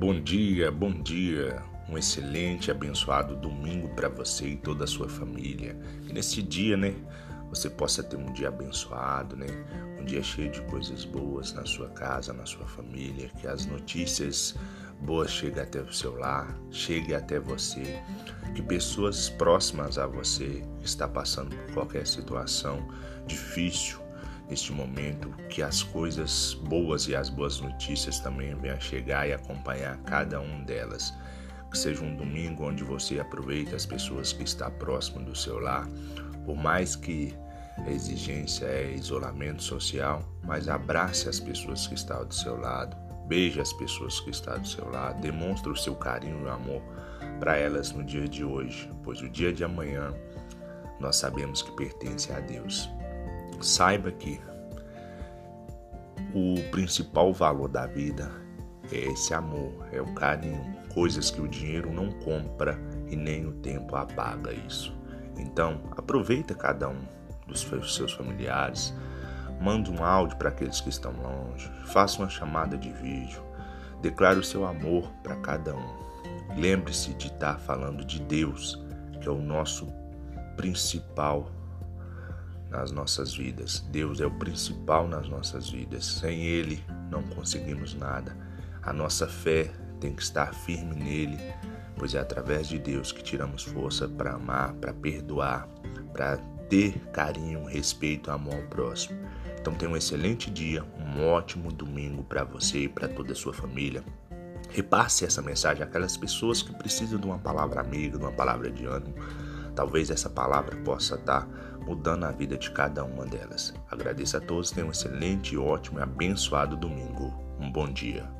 Bom dia, bom dia. Um excelente, abençoado domingo para você e toda a sua família. Que nesse dia, né, você possa ter um dia abençoado, né? Um dia cheio de coisas boas na sua casa, na sua família, que as notícias boas cheguem até o seu lar, cheguem até você, que pessoas próximas a você que está passando por qualquer situação difícil neste momento, que as coisas boas e as boas notícias também venham chegar e acompanhar cada um delas. Que seja um domingo onde você aproveite as pessoas que estão próximo do seu lar, por mais que a exigência é isolamento social, mas abrace as pessoas que estão do seu lado, beije as pessoas que estão do seu lado, demonstre o seu carinho e amor para elas no dia de hoje, pois o dia de amanhã nós sabemos que pertence a Deus. Saiba que o principal valor da vida é esse amor, é o carinho, coisas que o dinheiro não compra e nem o tempo apaga isso. Então, aproveita cada um dos seus familiares, manda um áudio para aqueles que estão longe, faça uma chamada de vídeo, declare o seu amor para cada um. Lembre-se de estar falando de Deus, que é o nosso principal nas nossas vidas. Deus é o principal nas nossas vidas. Sem Ele não conseguimos nada. A nossa fé tem que estar firme nele, pois é através de Deus que tiramos força para amar, para perdoar, para ter carinho, respeito, amor ao próximo. Então tenha um excelente dia, um ótimo domingo para você e para toda a sua família. Repasse essa mensagem àquelas pessoas que precisam de uma palavra amiga, de uma palavra de ânimo. Talvez essa palavra possa estar mudando a vida de cada uma delas. Agradeço a todos, tenham um excelente, ótimo e abençoado domingo. Um bom dia.